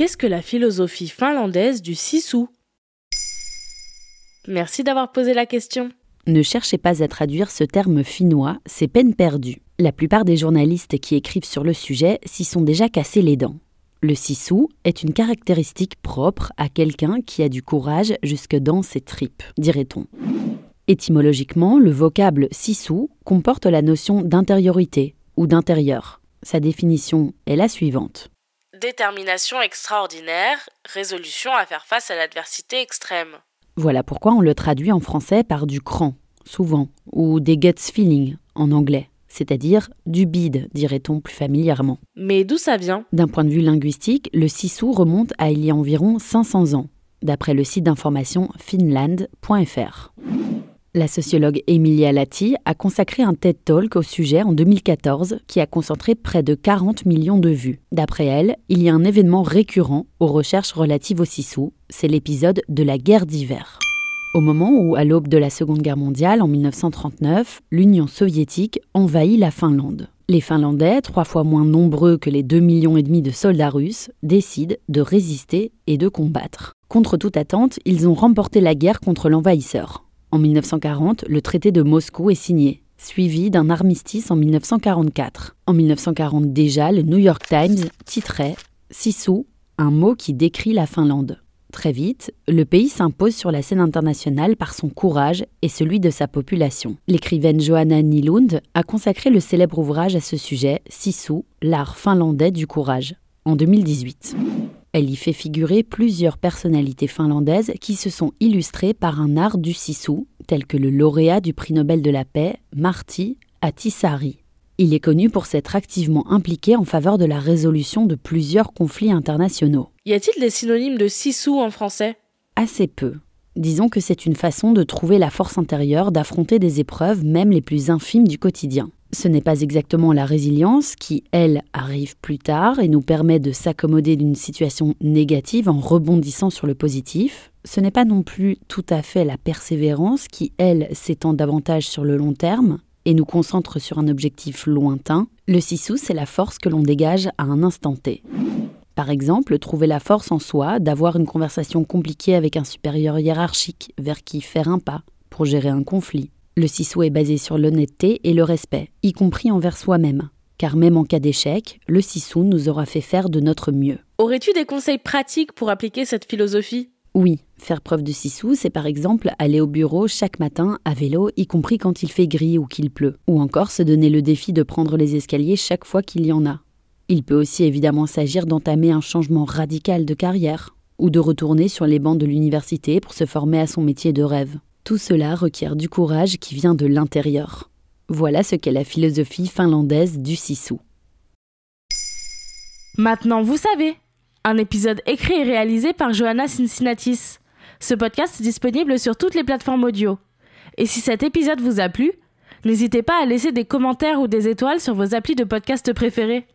Qu'est-ce que la philosophie finlandaise du sisu Merci d'avoir posé la question. Ne cherchez pas à traduire ce terme finnois, c'est peine perdue. La plupart des journalistes qui écrivent sur le sujet s'y sont déjà cassés les dents. Le sisu est une caractéristique propre à quelqu'un qui a du courage jusque dans ses tripes, dirait-on. Étymologiquement, le vocable sisu comporte la notion d'intériorité ou d'intérieur. Sa définition est la suivante. Détermination extraordinaire, résolution à faire face à l'adversité extrême. Voilà pourquoi on le traduit en français par du cran, souvent, ou des guts feeling en anglais, c'est-à-dire du bide, dirait-on plus familièrement. Mais d'où ça vient? D'un point de vue linguistique, le sisu remonte à il y a environ 500 ans, d'après le site d'information finland.fr. La sociologue Emilia Latti a consacré un TED Talk au sujet en 2014 qui a concentré près de 40 millions de vues. D'après elle, il y a un événement récurrent aux recherches relatives au Sisu, c'est l'épisode de la guerre d'hiver. Au moment où, à l'aube de la Seconde Guerre mondiale, en 1939, l'Union soviétique envahit la Finlande. Les Finlandais, trois fois moins nombreux que les 2 millions et demi de soldats russes, décident de résister et de combattre. Contre toute attente, ils ont remporté la guerre contre l'envahisseur. En 1940, le traité de Moscou est signé, suivi d'un armistice en 1944. En 1940 déjà, le New York Times titrait Sisu, un mot qui décrit la Finlande. Très vite, le pays s'impose sur la scène internationale par son courage et celui de sa population. L'écrivaine Johanna Nilund a consacré le célèbre ouvrage à ce sujet, Sisu, l'art finlandais du courage, en 2018. Elle y fait figurer plusieurs personnalités finlandaises qui se sont illustrées par un art du sisu, tel que le lauréat du prix Nobel de la paix, Marty Ahtisaari. Il est connu pour s'être activement impliqué en faveur de la résolution de plusieurs conflits internationaux. Y a-t-il des synonymes de sisu en français? Assez peu. Disons que c'est une façon de trouver la force intérieure d'affronter des épreuves, même les plus infimes du quotidien. Ce n'est pas exactement la résilience qui, elle, arrive plus tard et nous permet de s'accommoder d'une situation négative en rebondissant sur le positif. Ce n'est pas non plus tout à fait la persévérance qui, elle, s'étend davantage sur le long terme et nous concentre sur un objectif lointain. Le sisu, c'est la force que l'on dégage à un instant T. Par exemple, trouver la force en soi d'avoir une conversation compliquée avec un supérieur hiérarchique vers qui faire un pas pour gérer un conflit le CISO est basé sur l'honnêteté et le respect, y compris envers soi-même. Car même en cas d'échec, le CISO nous aura fait faire de notre mieux. Aurais-tu des conseils pratiques pour appliquer cette philosophie? Oui, faire preuve de CISO, c'est par exemple aller au bureau chaque matin à vélo, y compris quand il fait gris ou qu'il pleut. Ou encore se donner le défi de prendre les escaliers chaque fois qu'il y en a. Il peut aussi évidemment s'agir d'entamer un changement radical de carrière, ou de retourner sur les bancs de l'université pour se former à son métier de rêve. Tout cela requiert du courage qui vient de l'intérieur. Voilà ce qu'est la philosophie finlandaise du sisu. Maintenant, vous savez. Un épisode écrit et réalisé par Johanna Cincinnatis. Ce podcast est disponible sur toutes les plateformes audio. Et si cet épisode vous a plu, n'hésitez pas à laisser des commentaires ou des étoiles sur vos applis de podcast préférés.